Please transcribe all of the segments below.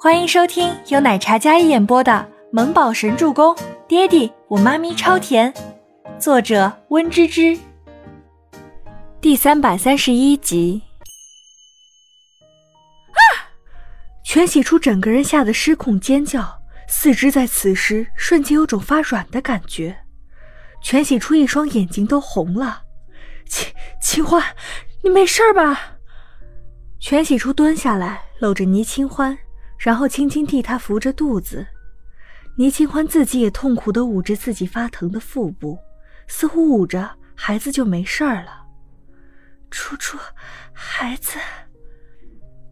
欢迎收听由奶茶一演播的《萌宝神助攻》，爹地我妈咪超甜，作者温芝芝。第三百三十一集。啊！全喜初整个人吓得失控尖叫，四肢在此时瞬间有种发软的感觉。全喜初一双眼睛都红了。秦秦欢，你没事吧？全喜初蹲下来，搂着倪清欢，然后轻轻替他扶着肚子。倪清欢自己也痛苦地捂着自己发疼的腹部，似乎捂着孩子就没事儿了。初初，孩子。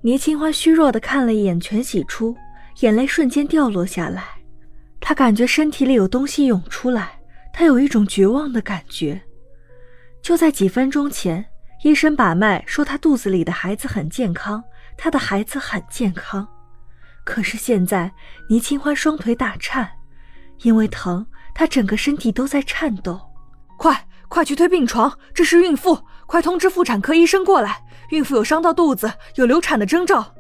倪清欢虚弱地看了一眼全喜初，眼泪瞬间掉落下来。她感觉身体里有东西涌出来，她有一种绝望的感觉。就在几分钟前。医生把脉说，他肚子里的孩子很健康，他的孩子很健康。可是现在，倪清欢双腿打颤，因为疼，她整个身体都在颤抖。快，快去推病床！这是孕妇，快通知妇产科医生过来。孕妇有伤到肚子，有流产的征兆。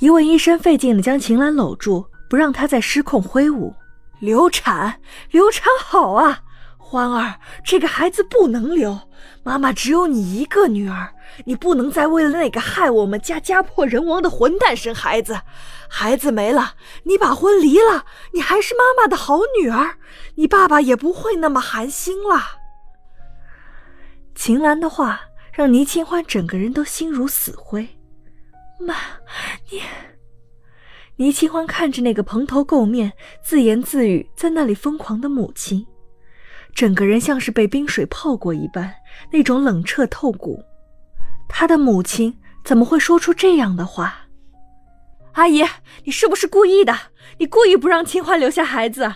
一位医生费劲地将秦岚搂住，不让她再失控挥舞。流产，流产好啊！欢儿，这个孩子不能留。妈妈只有你一个女儿，你不能再为了那个害我们家家破人亡的混蛋生孩子。孩子没了，你把婚离了，你还是妈妈的好女儿，你爸爸也不会那么寒心了。秦岚的话让倪清欢整个人都心如死灰。妈，你……倪清欢看着那个蓬头垢面、自言自语在那里疯狂的母亲。整个人像是被冰水泡过一般，那种冷彻透骨。他的母亲怎么会说出这样的话？阿姨，你是不是故意的？你故意不让清欢留下孩子？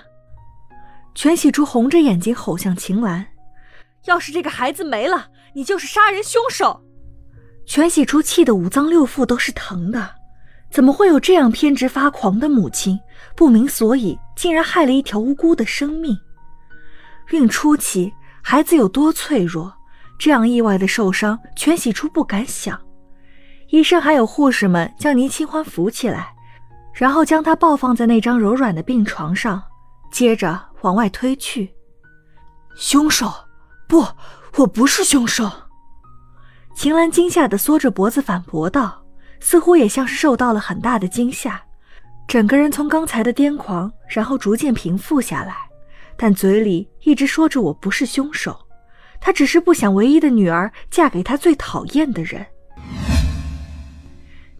全喜初红着眼睛吼向秦岚：“要是这个孩子没了，你就是杀人凶手！”全喜初气得五脏六腑都是疼的，怎么会有这样偏执发狂的母亲？不明所以，竟然害了一条无辜的生命。孕初期，孩子有多脆弱？这样意外的受伤，全喜初不敢想。医生还有护士们将倪清欢扶起来，然后将她抱放在那张柔软的病床上，接着往外推去。凶手？不，我不是凶手。秦岚惊吓的缩着脖子反驳道，似乎也像是受到了很大的惊吓，整个人从刚才的癫狂，然后逐渐平复下来。但嘴里一直说着我不是凶手，他只是不想唯一的女儿嫁给他最讨厌的人。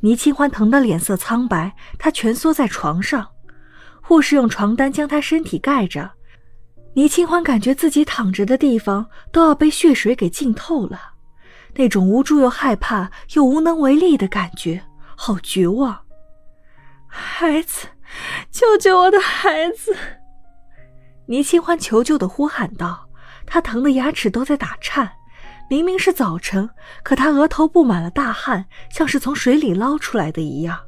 倪清欢疼得脸色苍白，她蜷缩在床上，护士用床单将她身体盖着。倪清欢感觉自己躺着的地方都要被血水给浸透了，那种无助又害怕又无能为力的感觉，好绝望。孩子，救救我的孩子！倪清欢求救的呼喊道：“她疼得牙齿都在打颤，明明是早晨，可她额头布满了大汗，像是从水里捞出来的一样。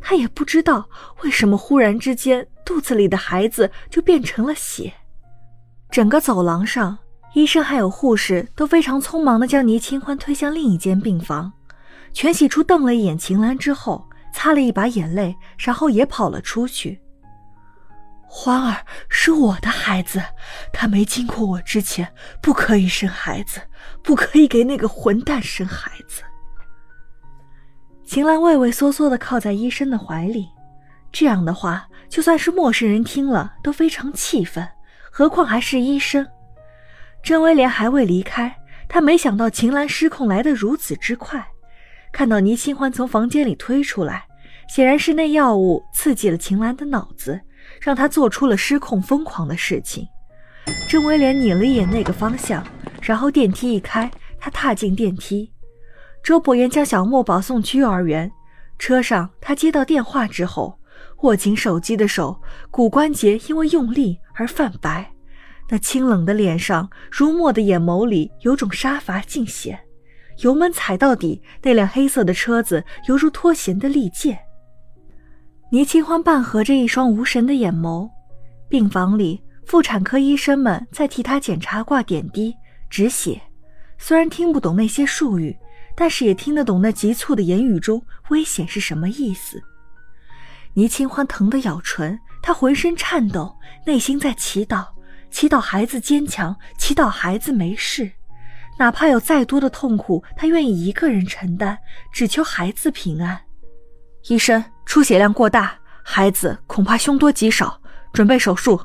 她也不知道为什么忽然之间肚子里的孩子就变成了血。”整个走廊上，医生还有护士都非常匆忙地将倪清欢推向另一间病房。全喜初瞪了一眼秦岚之后，擦了一把眼泪，然后也跑了出去。欢儿是我的孩子，他没经过我之前不可以生孩子，不可以给那个混蛋生孩子。秦岚畏畏缩缩的靠在医生的怀里，这样的话，就算是陌生人听了都非常气愤，何况还是医生。甄威廉还未离开，他没想到秦岚失控来得如此之快，看到倪清欢从房间里推出来，显然是那药物刺激了秦岚的脑子。让他做出了失控疯狂的事情。郑威廉睨了一眼那个方向，然后电梯一开，他踏进电梯。周伯言将小墨宝送去幼儿园。车上，他接到电话之后，握紧手机的手骨关节因为用力而泛白，那清冷的脸上、如墨的眼眸里有种杀伐尽显。油门踩到底，那辆黑色的车子犹如脱弦的利剑。倪清欢半合着一双无神的眼眸，病房里妇产科医生们在替她检查、挂点滴、止血。虽然听不懂那些术语，但是也听得懂那急促的言语中危险是什么意思。倪清欢疼得咬唇，她浑身颤抖，内心在祈祷，祈祷孩子坚强，祈祷孩子没事。哪怕有再多的痛苦，她愿意一个人承担，只求孩子平安。医生，出血量过大，孩子恐怕凶多吉少，准备手术。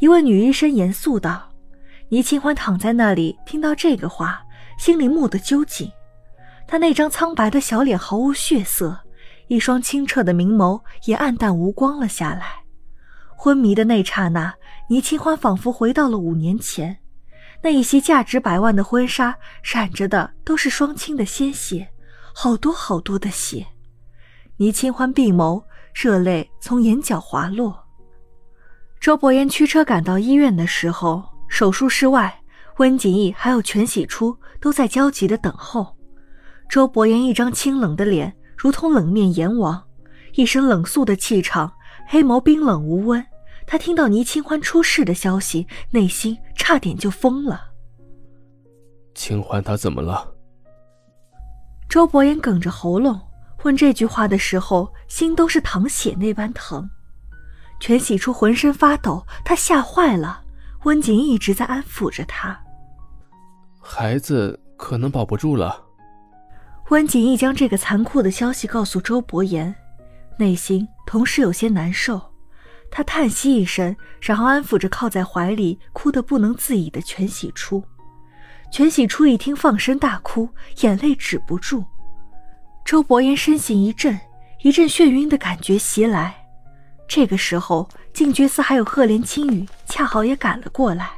一位女医生严肃道。倪清欢躺在那里，听到这个话，心里蓦地揪紧。她那张苍白的小脸毫无血色，一双清澈的明眸也暗淡无光了下来。昏迷的那刹那，倪清欢仿佛回到了五年前。那一袭价值百万的婚纱，染着的都是双亲的鲜血，好多好多的血。倪清欢闭眸，热泪从眼角滑落。周伯言驱车赶到医院的时候，手术室外，温景逸还有全喜初都在焦急的等候。周伯言一张清冷的脸，如同冷面阎王，一身冷肃的气场，黑眸冰冷无温。他听到倪清欢出事的消息，内心差点就疯了。清欢他怎么了？周伯言哽着喉咙问这句话的时候，心都是淌血那般疼。全喜初浑身发抖，他吓坏了。温景一直在安抚着他。孩子可能保不住了。温景逸将这个残酷的消息告诉周伯言，内心同时有些难受。他叹息一声，然后安抚着靠在怀里、哭得不能自已的全喜初。全喜初一听，放声大哭，眼泪止不住。周伯言身形一震，一阵眩晕的感觉袭来。这个时候，静觉寺还有赫连青羽恰好也赶了过来。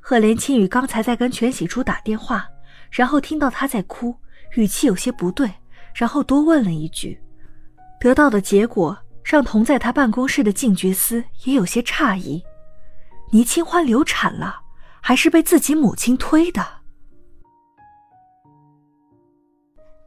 赫连青羽刚才在跟全喜初打电话，然后听到他在哭，语气有些不对，然后多问了一句，得到的结果。让同在他办公室的静觉司也有些诧异：倪清欢流产了，还是被自己母亲推的？